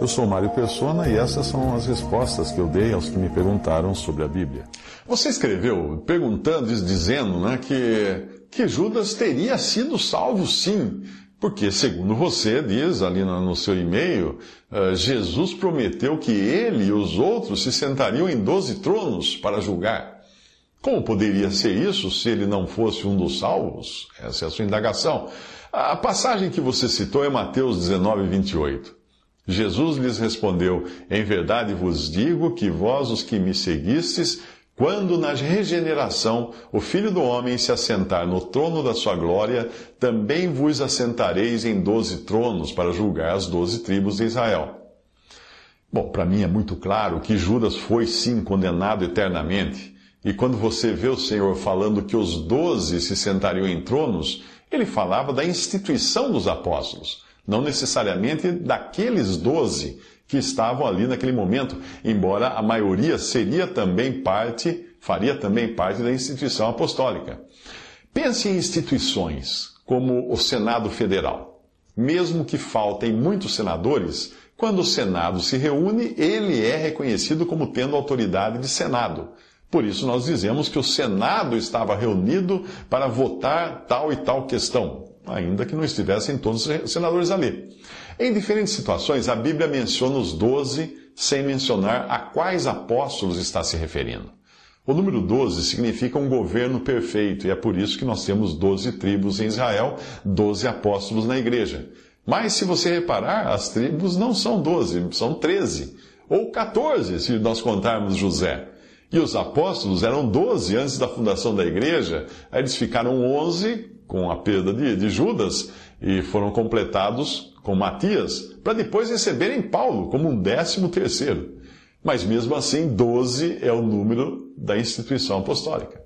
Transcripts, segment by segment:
Eu sou Mário Persona e essas são as respostas que eu dei aos que me perguntaram sobre a Bíblia. Você escreveu perguntando, dizendo né, que, que Judas teria sido salvo sim, porque, segundo você diz ali no seu e-mail, uh, Jesus prometeu que ele e os outros se sentariam em doze tronos para julgar. Como poderia ser isso se ele não fosse um dos salvos? Essa é a sua indagação. A passagem que você citou é Mateus 19, 28. Jesus lhes respondeu: Em verdade vos digo que vós, os que me seguistes, quando na regeneração o Filho do Homem se assentar no trono da sua glória, também vos assentareis em doze tronos para julgar as doze tribos de Israel. Bom, para mim é muito claro que Judas foi sim condenado eternamente. E quando você vê o Senhor falando que os doze se sentariam em tronos, ele falava da instituição dos apóstolos não necessariamente daqueles doze que estavam ali naquele momento, embora a maioria seria também parte, faria também parte da instituição apostólica. Pense em instituições como o Senado Federal. Mesmo que faltem muitos senadores, quando o Senado se reúne, ele é reconhecido como tendo autoridade de Senado. Por isso nós dizemos que o Senado estava reunido para votar tal e tal questão ainda que não estivessem todos os senadores ali. Em diferentes situações, a Bíblia menciona os doze sem mencionar a quais apóstolos está se referindo. O número 12 significa um governo perfeito, e é por isso que nós temos 12 tribos em Israel, 12 apóstolos na igreja. Mas se você reparar, as tribos não são 12, são 13, ou 14, se nós contarmos José. E os apóstolos eram 12 antes da fundação da igreja, aí eles ficaram 11 com a perda de, de Judas e foram completados com Matias, para depois receberem Paulo como um décimo terceiro. Mas mesmo assim, 12 é o número da instituição apostólica.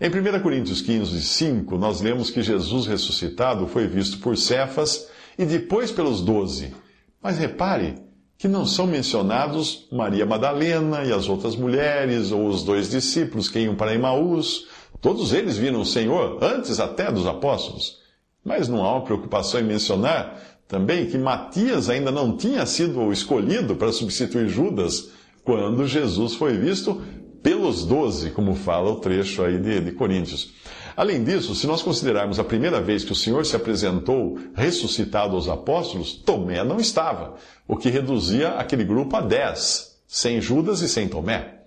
Em 1 Coríntios 15, 5, nós lemos que Jesus ressuscitado foi visto por Cefas e depois pelos doze. Mas repare que não são mencionados Maria Madalena e as outras mulheres, ou os dois discípulos que iam para Emaús, Todos eles viram o Senhor antes até dos apóstolos. Mas não há uma preocupação em mencionar também que Matias ainda não tinha sido escolhido para substituir Judas quando Jesus foi visto pelos doze, como fala o trecho aí de, de Coríntios. Além disso, se nós considerarmos a primeira vez que o Senhor se apresentou ressuscitado aos apóstolos, Tomé não estava, o que reduzia aquele grupo a dez, sem Judas e sem Tomé.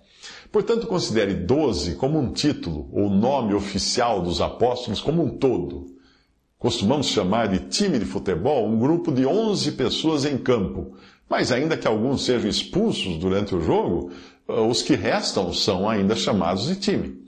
Portanto, considere doze como um título ou nome oficial dos apóstolos como um todo. Costumamos chamar de time de futebol um grupo de onze pessoas em campo, mas ainda que alguns sejam expulsos durante o jogo, eh, os que restam são ainda chamados de time.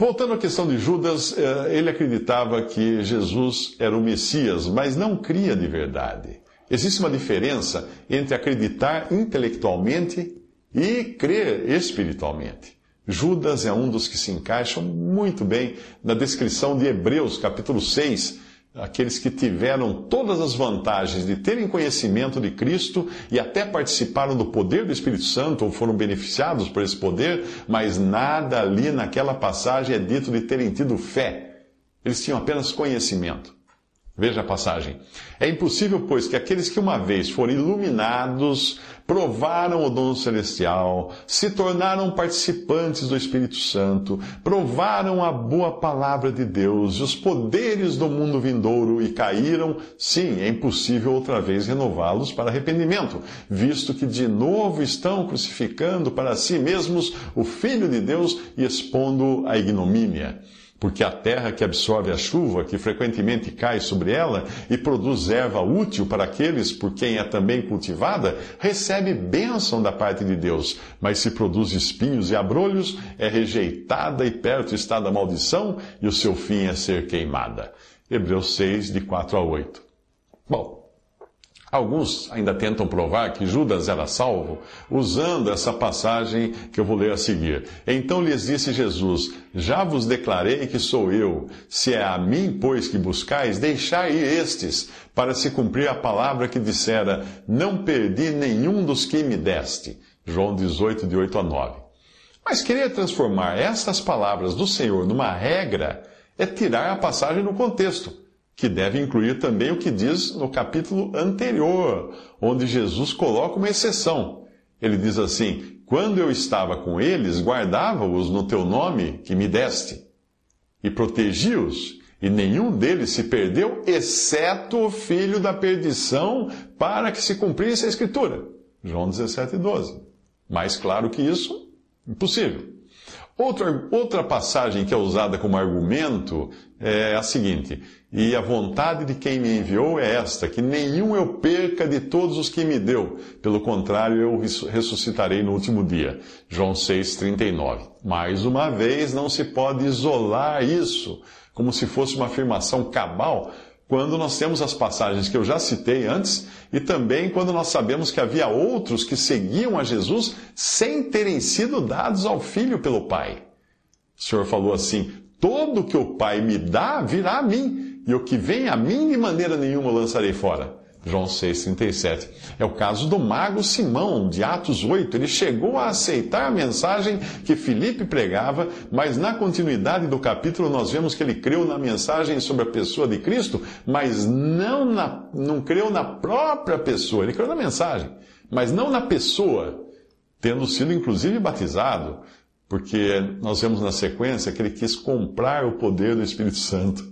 Voltando à questão de Judas, eh, ele acreditava que Jesus era o Messias, mas não cria de verdade. Existe uma diferença entre acreditar intelectualmente e crer espiritualmente. Judas é um dos que se encaixam muito bem na descrição de Hebreus, capítulo 6, aqueles que tiveram todas as vantagens de terem conhecimento de Cristo e até participaram do poder do Espírito Santo ou foram beneficiados por esse poder, mas nada ali naquela passagem é dito de terem tido fé. Eles tinham apenas conhecimento. Veja a passagem. É impossível, pois, que aqueles que uma vez foram iluminados, provaram o dom celestial, se tornaram participantes do Espírito Santo, provaram a boa palavra de Deus e os poderes do mundo vindouro e caíram, sim, é impossível outra vez renová-los para arrependimento, visto que de novo estão crucificando para si mesmos o Filho de Deus e expondo a ignomínia porque a terra que absorve a chuva, que frequentemente cai sobre ela e produz erva útil para aqueles por quem é também cultivada, recebe bênção da parte de Deus, mas se produz espinhos e abrolhos, é rejeitada e perto está da maldição, e o seu fim é ser queimada. Hebreus 6, de 4 a 8. Bom, Alguns ainda tentam provar que Judas era salvo usando essa passagem que eu vou ler a seguir. Então lhes disse Jesus: Já vos declarei que sou eu. Se é a mim, pois, que buscais, deixai estes, para se cumprir a palavra que dissera: Não perdi nenhum dos que me deste. João 18, de 8 a 9. Mas querer transformar estas palavras do Senhor numa regra é tirar a passagem do contexto que deve incluir também o que diz no capítulo anterior, onde Jesus coloca uma exceção. Ele diz assim: Quando eu estava com eles, guardava-os no teu nome que me deste, e protegi-os, e nenhum deles se perdeu, exceto o filho da perdição, para que se cumprisse a Escritura. João 17, 12. Mais claro que isso, impossível. Outra, outra passagem que é usada como argumento é a seguinte: E a vontade de quem me enviou é esta, que nenhum eu perca de todos os que me deu. Pelo contrário, eu ressuscitarei no último dia. João 6,39. Mais uma vez, não se pode isolar isso como se fosse uma afirmação cabal, quando nós temos as passagens que eu já citei antes e também quando nós sabemos que havia outros que seguiam a Jesus sem terem sido dados ao Filho pelo Pai. O Senhor falou assim: Todo que o Pai me dá virá a mim, e o que vem a mim de maneira nenhuma lançarei fora. João 6,37. É o caso do mago Simão, de Atos 8. Ele chegou a aceitar a mensagem que Filipe pregava, mas na continuidade do capítulo nós vemos que ele creu na mensagem sobre a pessoa de Cristo, mas não, na, não creu na própria pessoa. Ele creu na mensagem, mas não na pessoa, tendo sido inclusive batizado, porque nós vemos na sequência que ele quis comprar o poder do Espírito Santo.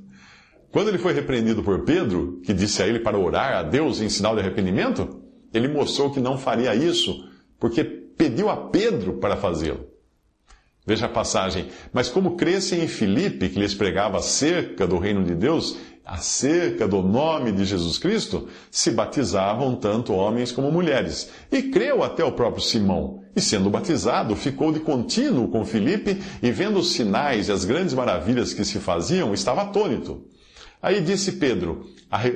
Quando ele foi repreendido por Pedro, que disse a ele para orar a Deus em sinal de arrependimento, ele mostrou que não faria isso, porque pediu a Pedro para fazê-lo. Veja a passagem. Mas como crescem em Filipe, que lhes pregava acerca do reino de Deus, acerca do nome de Jesus Cristo, se batizavam tanto homens como mulheres. E creu até o próprio Simão. E sendo batizado, ficou de contínuo com Filipe, e vendo os sinais e as grandes maravilhas que se faziam, estava atônito. Aí disse Pedro,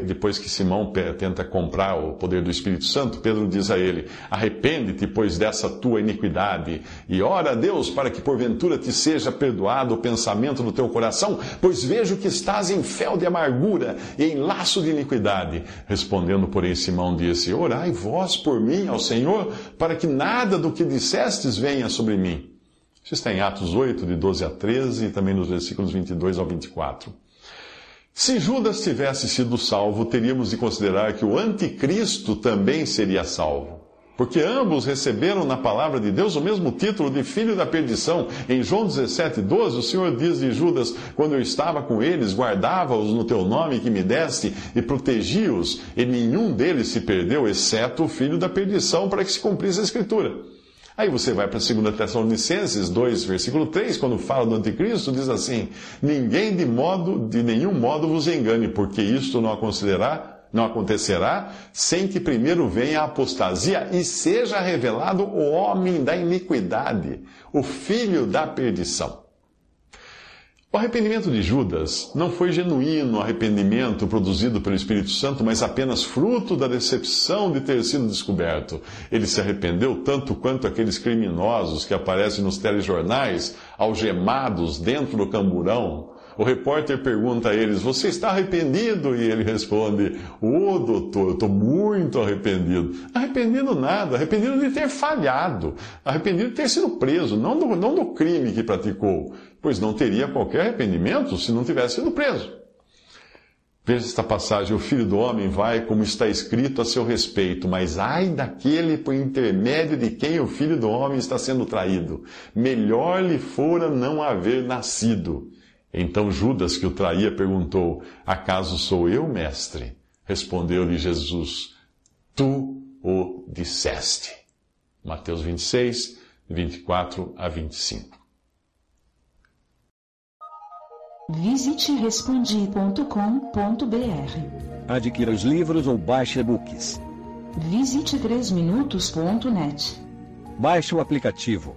depois que Simão tenta comprar o poder do Espírito Santo, Pedro diz a ele: Arrepende-te, pois, dessa tua iniquidade, e ora a Deus para que porventura te seja perdoado o pensamento do teu coração, pois vejo que estás em fel de amargura e em laço de iniquidade. Respondendo, porém, Simão disse: Orai vós por mim ao Senhor, para que nada do que dissestes venha sobre mim. Isso está em Atos 8, de 12 a 13, e também nos versículos 22 ao 24. Se Judas tivesse sido salvo, teríamos de considerar que o anticristo também seria salvo. Porque ambos receberam na palavra de Deus o mesmo título de filho da perdição. Em João 17, 12, o Senhor diz de Judas: Quando eu estava com eles, guardava-os no teu nome que me deste e protegi-os, e nenhum deles se perdeu, exceto o filho da perdição, para que se cumprisse a Escritura. Aí você vai para 2 Tessalonicenses 2, versículo 3, quando fala do anticristo, diz assim: Ninguém de modo, de nenhum modo vos engane, porque isto não acontecerá, não acontecerá sem que primeiro venha a apostasia e seja revelado o homem da iniquidade, o filho da perdição. O arrependimento de Judas não foi genuíno arrependimento produzido pelo Espírito Santo, mas apenas fruto da decepção de ter sido descoberto. Ele se arrependeu tanto quanto aqueles criminosos que aparecem nos telejornais, algemados dentro do camburão. O repórter pergunta a eles: Você está arrependido? E ele responde: Ô oh, doutor, eu estou muito arrependido. Arrependido nada, arrependido de ter falhado, arrependido de ter sido preso, não do, não do crime que praticou pois não teria qualquer arrependimento se não tivesse sido preso. Veja esta passagem: o filho do homem vai, como está escrito a seu respeito, mas ai daquele por intermédio de quem o filho do homem está sendo traído. Melhor lhe fora não haver nascido. Então Judas, que o traía, perguntou: Acaso sou eu, mestre? Respondeu-lhe Jesus: Tu o disseste. Mateus 26, 24 a 25. Visite respondi.com.br. Adquira os livros ou baixe e-books. Visite 3minutos.net. Baixe o aplicativo.